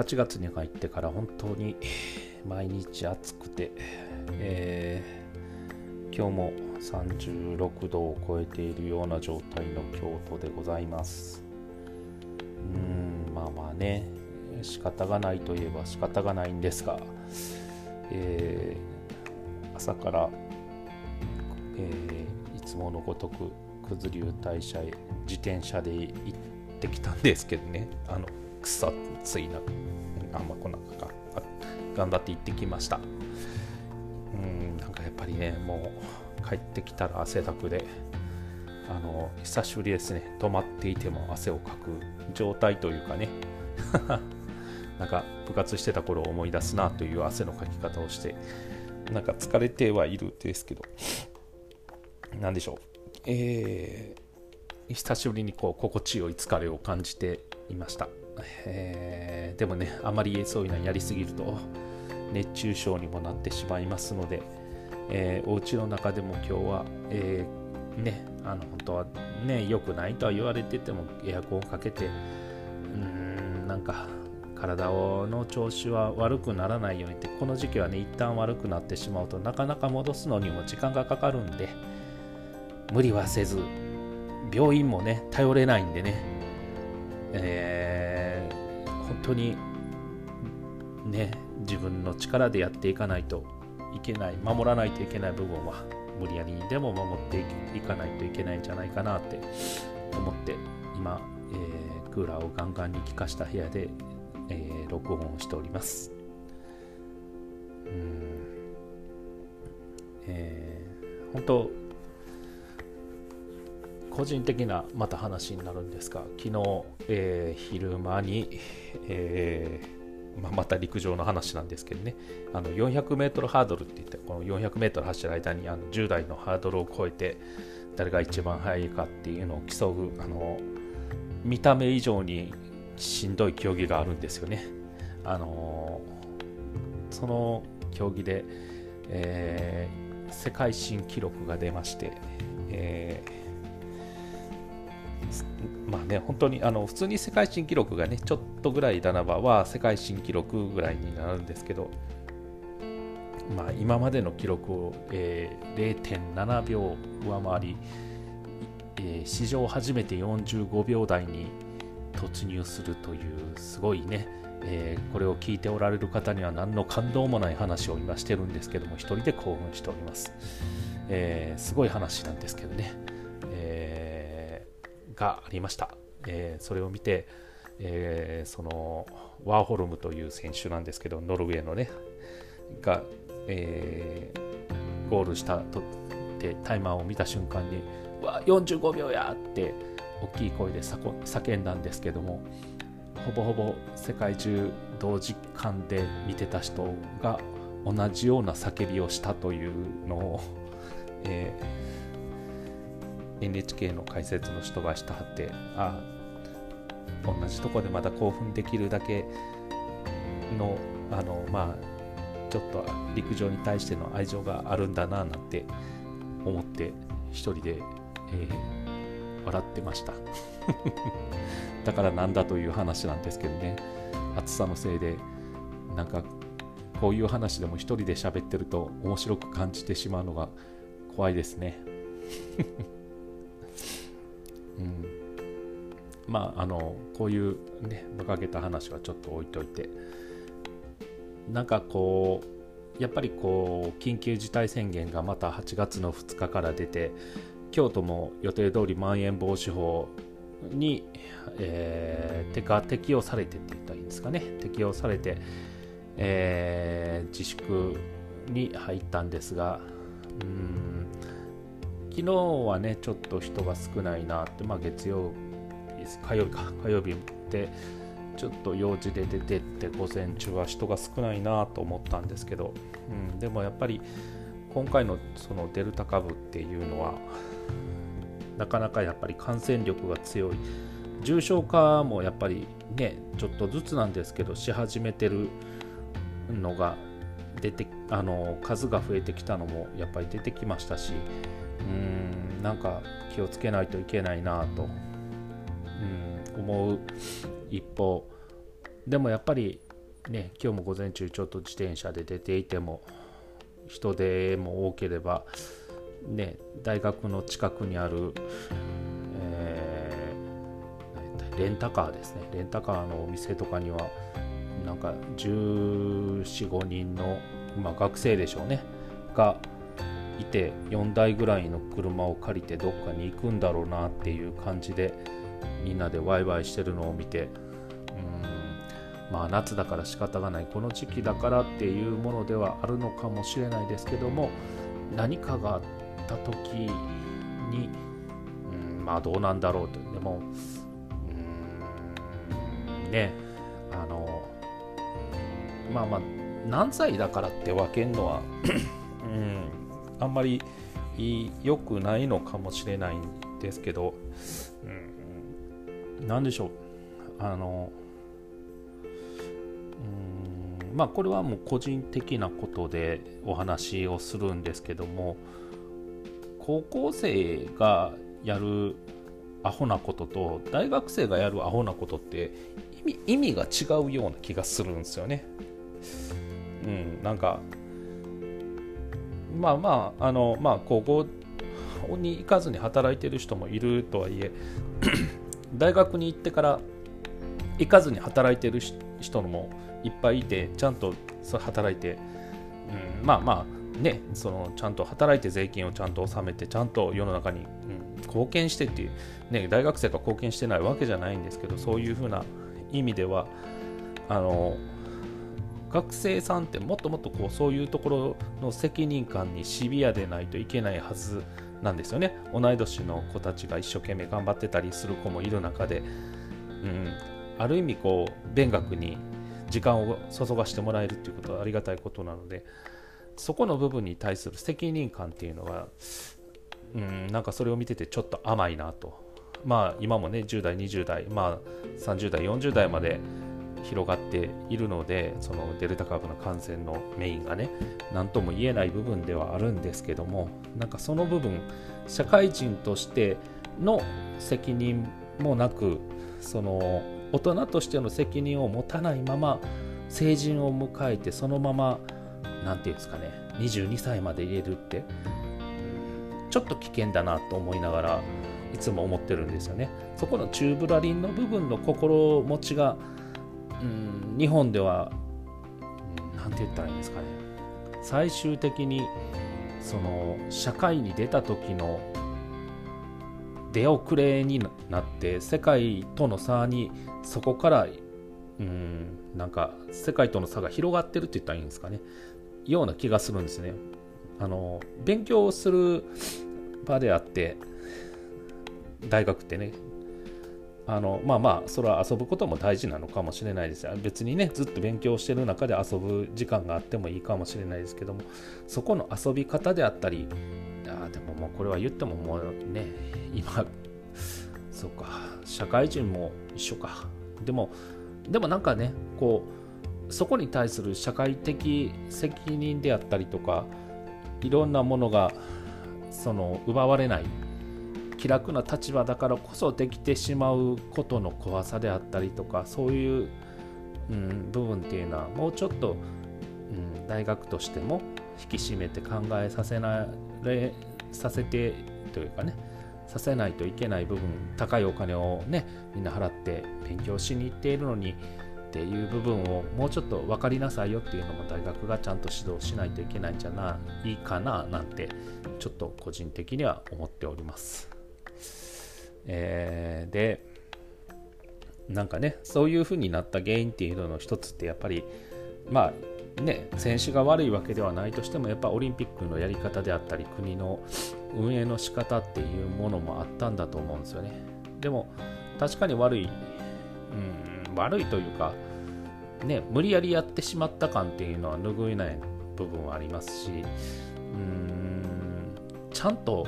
8月に入ってから本当に毎日暑くて、えー、今日も36度を超えているような状態の京都でございます。うんまあまあね仕方がないといえば仕方がないんですが、えー、朝から、えー、いつものごとく九頭竜大社へ自転車で行ってきたんですけどね。あの草ついなあんま来なか頑張って行ってきました。うんなんかやっぱりねもう帰ってきたら汗だくであの久しぶりですね。止まっていても汗をかく状態というかね。なんか部活してた頃を思い出すなという汗のかき方をしてなんか疲れてはいるですけど。何でしょう。えー、久しぶりにこう心地よい疲れを感じていました。えー、でもねあまりそういうのやりすぎると熱中症にもなってしまいますので、えー、お家の中でも今日は、えー、ねあの本当はね良くないとは言われててもエアコンをかけてうーんなんか体の調子は悪くならないようにってこの時期はね一旦悪くなってしまうとなかなか戻すのにも時間がかかるんで無理はせず病院もね頼れないんでね、えー、本当にね自分の力でやっていかないといけない守らないといけない部分は無理やりにでも守っていかないといけないんじゃないかなって思って今、えー、クーラーをガンガンに効かした部屋で、えー、録音をしております。うん。えー、本当個人的なまた話になるんですが昨日、えー、昼間に、えーまあ、また陸上の話なんですけどね、あの 400m ハードルって言って、この 400m 走る間にあの10台のハードルを超えて、誰が一番速いかっていうのを競う、あの見た目以上にしんどい競技があるんですよね。あのその競技で、えー、世界新記録が出まして、えーまあね、本当にあの普通に世界新記録がね、ちょっとぐらいだなばは世界新記録ぐらいになるんですけど、まあ、今までの記録を、えー、0.7秒上回り、えー、史上初めて45秒台に突入するというすごいね、えー、これを聞いておられる方には何の感動もない話を今してるんですけども、一人で興奮しております。えー、すごい話なんですけどね。がありました。えー、それを見て、えー、そのワーホルムという選手なんですけど、ノルウェーのね、が、えー、ゴールしたとでタイマーを見た瞬間に、わ、45秒やって大きい声で叫んだんですけども、ほぼほぼ世界中同時間で見てた人が同じような叫びをしたというのを、えー NHK の解説の人がしたはってあ同じとこでまた興奮できるだけのあのまあちょっと陸上に対しての愛情があるんだななんて思って一人で、えー、笑ってました。だからなんだという話なんですけどね。暑さのせいでなんかこういう話でも一人で喋ってると面白く感じてしまうのが怖いですね。うん、まああのこういうね馬鹿げた話はちょっと置いといて。なんかこうやっぱりこう緊急事態宣言がまた8月の2日から出て京都も予定通りまん延防止法に、えー、てか適用されてって言ったらいいんですかね。適用されて、えー、自粛に入ったんですがうん。昨日はね、ちょっと人が少ないなって、まあ、月曜日、火曜日か、火曜日で、ちょっと用事で出てって、午前中は人が少ないなと思ったんですけど、うん、でもやっぱり、今回のそのデルタ株っていうのは、なかなかやっぱり感染力が強い。重症化もやっぱりね、ちょっとずつなんですけど、し始めてるのが出て、あの数が増えてきたのもやっぱり出てきましたし、うんなんか気をつけないといけないなと、うん、思う。一方。でもやっぱりね、今日も午前中ちょっと自転車で出ていても人手も多ければ、ね、大学の近くにある、えー、レンタカーですね。レンタカーのお店とかにはなんか1415人の、まあ、学生でしょうね。がいて4台ぐらいの車を借りてどっかに行くんだろうなっていう感じでみんなでワイワイしてるのを見てうんまあ夏だから仕方がないこの時期だからっていうものではあるのかもしれないですけども何かがあった時にうんまあどうなんだろうと。でもうんねあのまあまあ何歳だからって分けるのはうんあんまり良くないのかもしれないんですけど、うん、何でしょうあのうんまあこれはもう個人的なことでお話をするんですけども高校生がやるアホなことと大学生がやるアホなことって意味が違うような気がするんですよね。うん、なんかまあまああのまあ高校に行かずに働いてる人もいるとはいえ 大学に行ってから行かずに働いてる人もいっぱいいてちゃんと働いて、うん、まあまあねそのちゃんと働いて税金をちゃんと納めてちゃんと世の中に、うん、貢献してっていう、ね、大学生が貢献してないわけじゃないんですけどそういうふうな意味ではあの学生さんってもっともっとこうそういうところの責任感にシビアでないといけないはずなんですよね。同い年の子たちが一生懸命頑張ってたりする子もいる中で、うん、ある意味こう勉学に時間を注がしてもらえるっていうことはありがたいことなのでそこの部分に対する責任感っていうのは、うん、なんかそれを見ててちょっと甘いなと。まあ今もね10代20代まあ30代40代まで広がっているのでそのデルタ株の感染のメインがね何とも言えない部分ではあるんですけどもなんかその部分社会人としての責任もなくその大人としての責任を持たないまま成人を迎えてそのまま何て言うんですかね22歳まで入れるってちょっと危険だなと思いながらいつも思ってるんですよね。そこの宙ぶらりんの部分の心持ちがうん日本では何て言ったらいいんですかね。最終的にその社会に出た時の出遅れになって世界との差にそこからうんなんか世界との差が広がってるって言ったらいいんですかね。ような気がするんですね。あの勉強する場であって大学ってねあのまあまあそれは遊ぶことも大事なのかもしれないです。別にねずっと勉強してる中で遊ぶ時間があってもいいかもしれないですけどもそこの遊び方であったりあでももうこれは言ってももうね今そうか社会人も一緒か。でもでもなんかねこうそこに対する社会的責任であったりとかいろんなものがその奪われない気楽な立場だからこそできてしまうことの怖さであったりとかそういう、うん、部分っていうのはもうちょっと、うん、大学としても引き締めて考えさせなれさせてというかねさせないといけない部分高いお金をねみんな払って勉強しに行っているのにっていう部分をもうちょっと分かりなさいよっていうのも大学がちゃんと指導しないといけないんじゃないかななんてちょっと個人的には思っております。えー、でなんかねそういう風になった原因っていうのの一つってやっぱりまあね選手が悪いわけではないとしてもやっぱオリンピックのやり方であったり国の運営の仕方っていうものもあったんだと思うんですよね。でも確かに悪い、うん、悪いというかね無理やりやってしまった感っていうのは拭えない部分はありますしうんちゃんと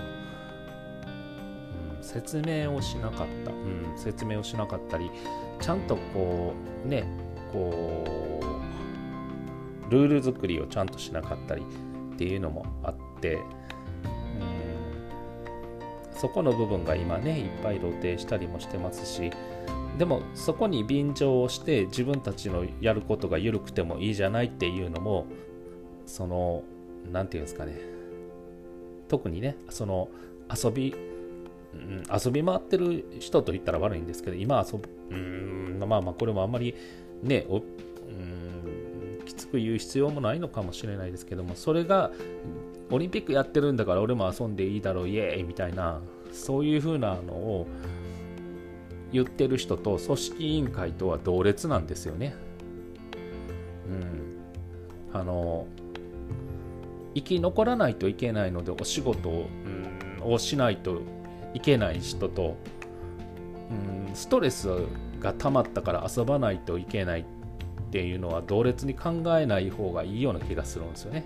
説明をしなかった、うん、説明をしなかったりちゃんとこうねこうルール作りをちゃんとしなかったりっていうのもあって、うん、そこの部分が今ねいっぱい露呈したりもしてますしでもそこに便乗をして自分たちのやることが緩くてもいいじゃないっていうのもその何て言うんですかね特にねその遊び、うん、遊び回ってる人と言ったら悪いんですけど今遊ぶうんまあまあこれもあんまりねおうんきつく言う必要もないのかもしれないですけどもそれがオリンピックやってるんだから俺も遊んでいいだろうイエーイみたいなそういう風なのを言ってる人と組織委員会とは同列なんですよね。うん、あの生き残らないといけないのでお仕事を,、うん、をしないといけない人と、うん、ストレスが溜まったから遊ばないといけないっていうのは同列に考えない方がいいような気がするんですよね。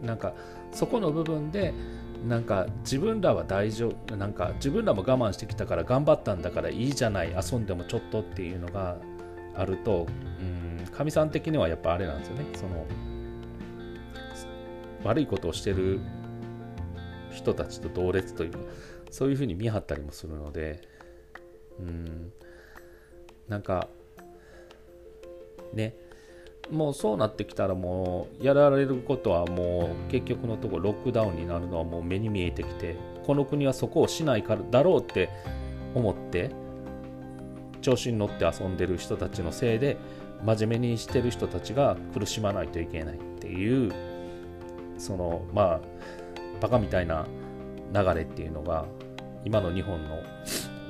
うん、なんかそこの部分でなんか自分らは大丈夫なんか自分らも我慢してきたから頑張ったんだからいいじゃない遊んでもちょっとっていうのがあるとかみさん的にはやっぱあれなんですよねその悪いことをしてる人たちと同列というそういうふうに見張ったりもするのでうんなんかねもうそうなってきたらもうやられることはもう結局のところロックダウンになるのはもう目に見えてきてこの国はそこをしないからだろうって思って調子に乗って遊んでる人たちのせいで真面目にしてる人たちが苦しまないといけないっていうそのまあバカみたいな流れっていうのが今の日本の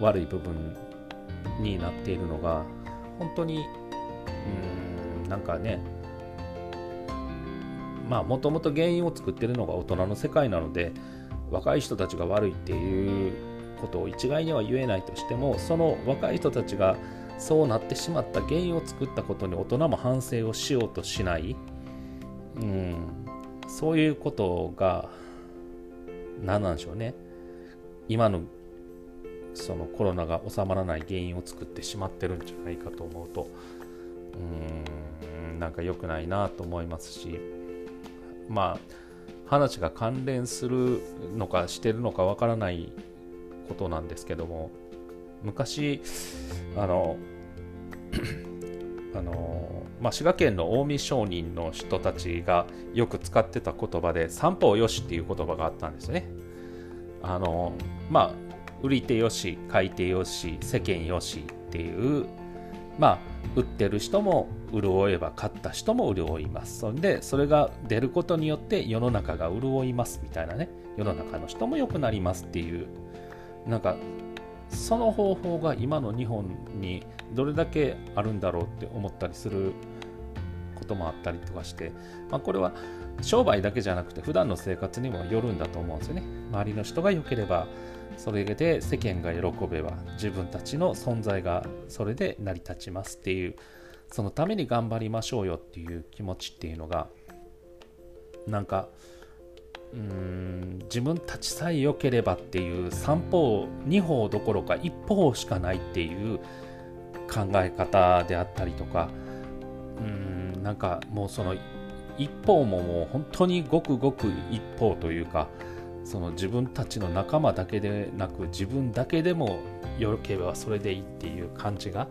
悪い部分になっているのが本当にうんなんかねまあもともと原因を作ってるのが大人の世界なので若い人たちが悪いっていうことを一概には言えないとしてもその若い人たちがそうなってしまった原因を作ったことに大人も反省をしようとしない、うん、そういうことが何なんでしょうね。今のそのコロナが収まらない原因を作ってしまってるんじゃないかと思うとうんなんか良くないなと思いますしまあ話が関連するのかしてるのかわからないことなんですけども昔あの あのまあ、滋賀県の近江商人の人たちがよく使ってた言葉で三方よしっていう言葉があったんですね。あのまあ売り手よし買い手よし世間よしっていうまあ売ってる人も潤えば買った人も潤いますそんでそれが出ることによって世の中が潤いますみたいなね世の中の人も良くなりますっていうなんかその方法が今の日本にどれだけあるんだろうって思ったりすることもあったりとかして、まあ、これは商売だけじゃなくて普段の生活にもよるんだと思うんですよね。周りの人が良ければそれで世間が喜べば自分たちの存在がそれで成り立ちますっていうそのために頑張りましょうよっていう気持ちっていうのがなんかうん自分たちさえ良ければっていう3方2方どころか1方しかないっていう考え方であったりとかうんなんかもうその一方ももう本当にごくごく一方というかその自分たちの仲間だけでなく自分だけでもよければそれでいいっていう感じが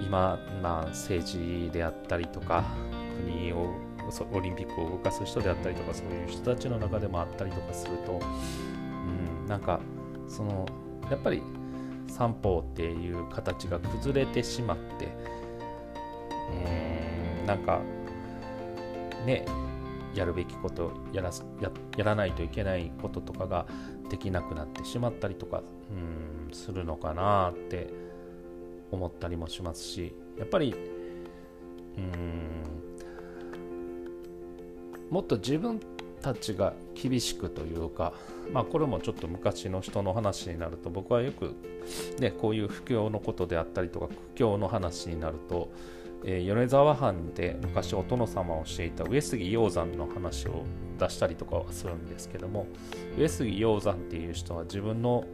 今、まあ、政治であったりとか国をオリンピックを動かす人であったりとかそういう人たちの中でもあったりとかすると、うん、なんかそのやっぱり三方っていう形が崩れてしまって、うん、なんかねやるべきことやらややらないといけないこととかができなくなってしまったりとか、うん、するのかなって思ったりもしますしやっぱりうんもっと自分たちが厳しくというか、まあ、これもちょっと昔の人の話になると僕はよく、ね、こういう不況のことであったりとか苦境の話になると、えー、米沢藩で昔お殿様をしていた上杉鷹山の話を出したりとかはするんですけども上杉鷹山っていう人は自分の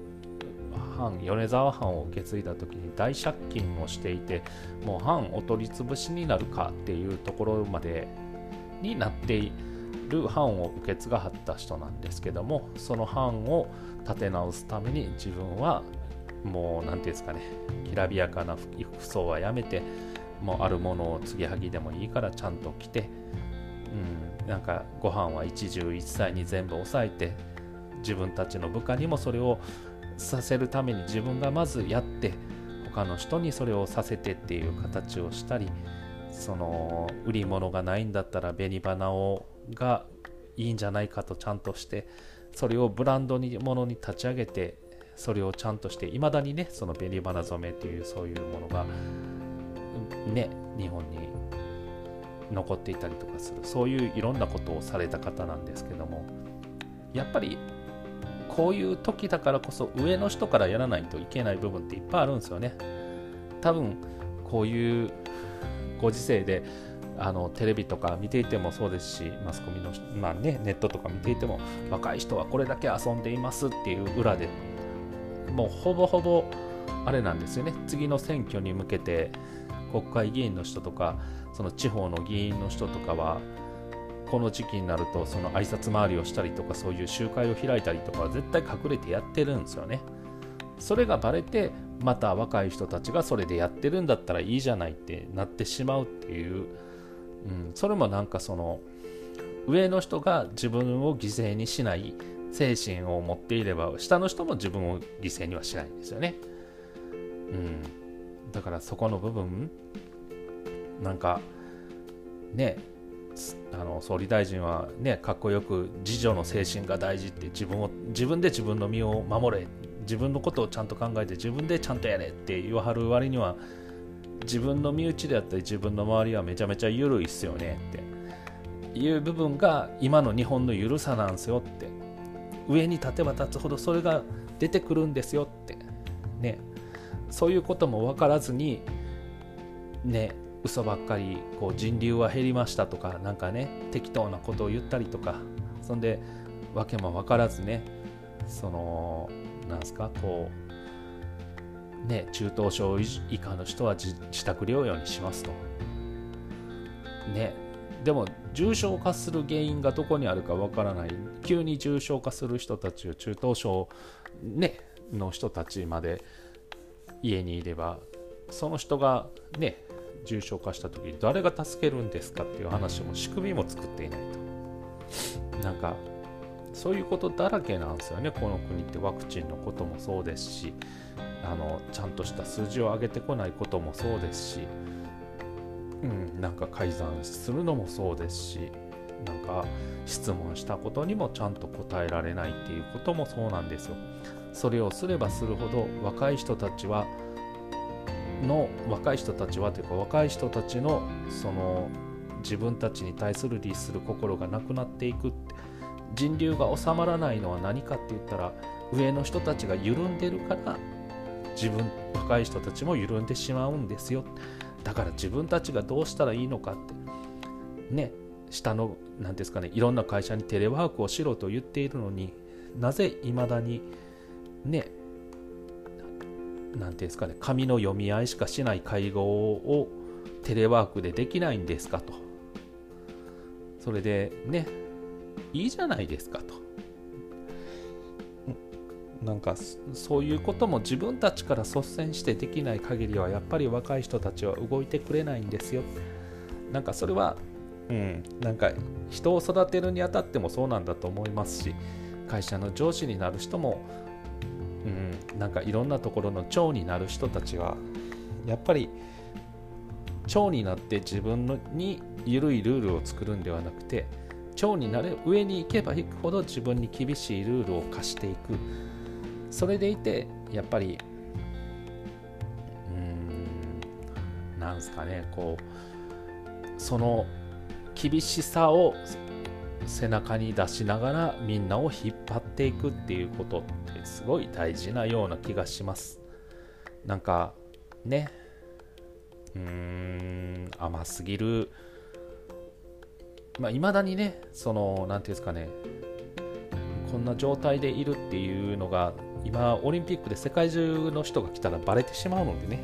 藩米沢藩を受け継いだ時に大借金をしていてもう藩お取り潰しになるかっていうところまでになっている藩を受け継がはった人なんですけどもその藩を立て直すために自分はもう何て言うんですかねきらびやかな服装はやめてもうあるものを継ぎはぎでもいいからちゃんと着て、うん、なんかご飯は一汁一菜に全部抑えて自分たちの部下にもそれをさせるために自分がまずやって他の人にそれをさせてっていう形をしたりその売り物がないんだったら紅花をがいいんじゃないかとちゃんとしてそれをブランドにものに立ち上げてそれをちゃんとしていまだにねその紅花染めっていうそういうものがね日本に残っていたりとかする。そういういろんなことをされた方なんですけどもやっぱりこういう時だからこそ上の人からやらないといけない部分っていっぱいあるんですよね。多分こういうご時世であのテレビとか見ていてもそうですしマスコミの、まあね、ネットとか見ていても若い人はこれだけ遊んでいますっていう裏でもうほぼほぼあれなんですよね。次の選挙に向けて国会議員の人とかその地方の議員の人とかはこの時期になるとその挨拶回りをしたりとかそういう集会を開いたりとか絶対隠れてやってるんですよね。それがバレてまた若い人たちがそれでやってるんだったらいいじゃないってなってしまうっていう、うん、それもなんかその上の人が自分を犠牲にしない精神を持っていれば下の人も自分を犠牲にはしないんですよね。うん、だからそこの部分なんかねあの総理大臣はねかっこよく自助の精神が大事って自分を自分で自分の身を守れ自分のことをちゃんと考えて自分でちゃんとやれって言わはる割には自分の身内であったり自分の周りはめちゃめちゃ緩いっすよねって。いう部分が今の日本の緩さなんすよって。上に立てば立つほどそれが出てくるんですよって。ね。そういうことも分からずにね嘘ばっかりこう人流は減りましたとかなんかね適当なことを言ったりとか。そんで訳も分からずねそのなんすか？こうね中等症以下の人は自宅療養にしますと。ね。でも重症化する原因がどこにあるかわからない。急に重症化する人たちを中等症、ね、の人たちまで家にいればその人がね重症化した時誰が助けるんですかっていう話も仕組みも作っていないと。なんかそういうことだらけなんですよねこの国ってワクチンのこともそうですしあのちゃんとした数字を上げてこないこともそうですし、うん、なんか改ざんするのもそうですしなんか質問したことにもちゃんと答えられないっていうこともそうなんですよ。それをすればするほど若い人たちはの若い人たちはというか若い人たちのその自分たちに対する律する心がなくなっていくって人流が収まらないのは何かって言ったら上の人たちが緩んでるから自分若い人たちも緩んでしまうんですよ。だから自分たちがどうしたらいいのかって。ね下の何ですかねいろんな会社にテレワークをしろと言っているのになぜいまだにね何ていうんですかね紙の読み合いしかしない会合をテレワークでできないんですかと。それでねいいじゃないですかと。なんかそういうことも自分たちから率先してできない限りはやっぱり若い人たちは動いてくれないんですよ。なんかそれは、うん、なんか人を育てるにあたってもそうなんだと思いますし会社の上司になる人も、うん、なんかいろんなところの長になる人たちはやっぱり長になって自分のに緩いルールを作るんではなくて長になれ上に行けば行くほど自分に厳しいルールを課していく。それでいてやっぱりうんなんですかねこうその厳しさを背中に出しながらみんなを引っ張っていくっていうことってすごい大事なような気がします。なんかねうーん甘すぎるまあ、未だにね、その、なんていうんですかね、こんな状態でいるっていうのが、今、オリンピックで世界中の人が来たらバレてしまうのでね、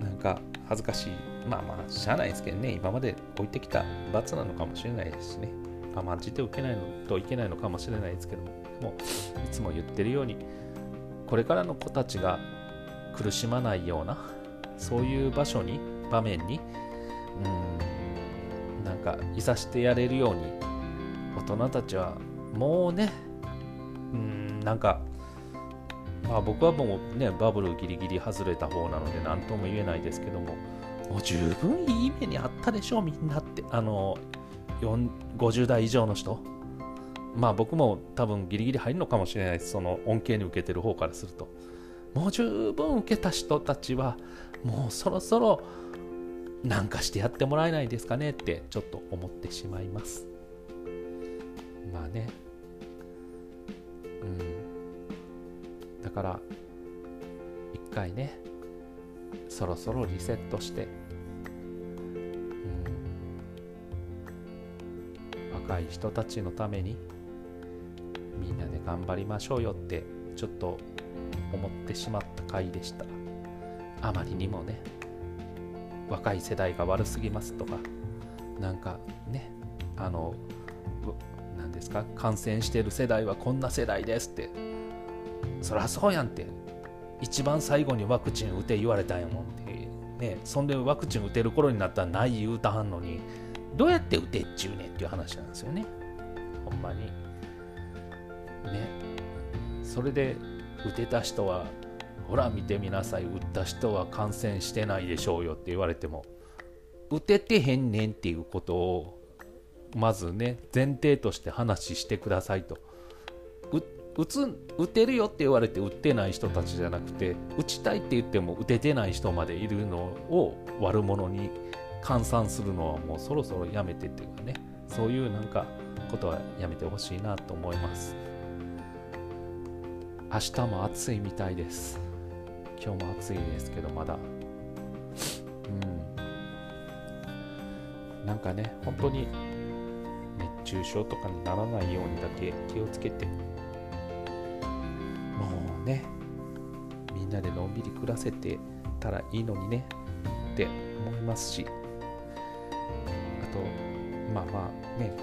なんか恥ずかしい。まあまあ、しゃあないですけどね、今まで置いてきた罰なのかもしれないですしね、甘んじて受けないのといけないのかもしれないですけども、もいつも言ってるように、これからの子たちが苦しまないような、そういう場所に、場面に、うん、なんか、いさしてやれるように、大人たちはもうね、うん、なんか、まあ僕はもうね、バブルギリギリ外れた方なので何とも言えないですけども、もう十分いい目にあったでしょ、みんなって。あの、50代以上の人。まあ僕も多分ギリギリ入るのかもしれないです。その恩恵に受けてる方からすると。もう十分受けた人たちは、もうそろそろなんかしてやってもらえないですかねってちょっと思ってしまいます。まあね。うん。だから、一回ね、そろそろリセットして、うん、若い人たちのためにみんなで頑張りましょうよってちょっと思ってしまった回でしたあまりにもね若い世代が悪すぎますとかなんかねあの何ですか感染してる世代はこんな世代ですってそりゃそうやんって一番最後にワクチン打て言われたんやもんってねそんでワクチン打てる頃になったらない言うたはんのにどうやって打てっちゅうねんっていう話なんですよね。ほんまに。ね。それで打てた人はほら見てみなさい。打った人は感染してないでしょうよって言われても打ててへんねんっていうことをまずね前提として話してくださいと。打つ打てるよって言われて打ってない人たちじゃなくて打ちたいって言っても打ててない人までいるのを悪者に換算するのはもうそろそろやめてっていうかねそういうなんかことはやめてほしいなと思います。明日も暑いみたいです。今日も暑いですけどまだ。うん。なんかね本当に熱中症とかにならないようにだけ気をつけて。もうねみんなでのんびり暮らせてたらいいのにねって思いますし。あとまあまあね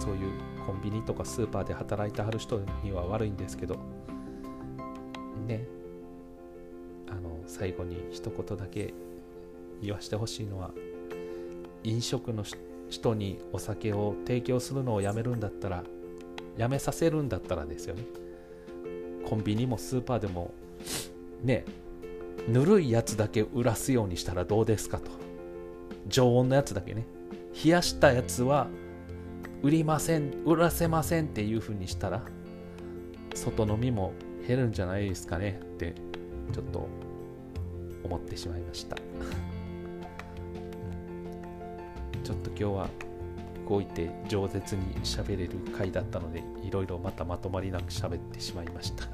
そういうコンビニとかスーパーで働いてはる人には悪いんですけど。ね。最後に一言だけ言わしてほしいのは飲食の人にお酒を提供するのをやめるんだったらやめさせるんだったらですよね。コンビニもスーパーでもねぬるいやつだけ売らすようにしたらどうですかと。常温のやつだけね。冷やしたやつは売りません売らせませんっていう風にしたら外飲みも減るんじゃないですかねってちょっと思ってしまいました。ちょっと今日は動いて饒舌に喋れる回だったのでいろいろまたまとまりなく喋ってしまいましたが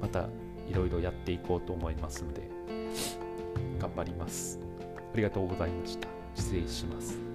またいろいろやっていこうと思いますので頑張ります。ありがとうございました。失礼します。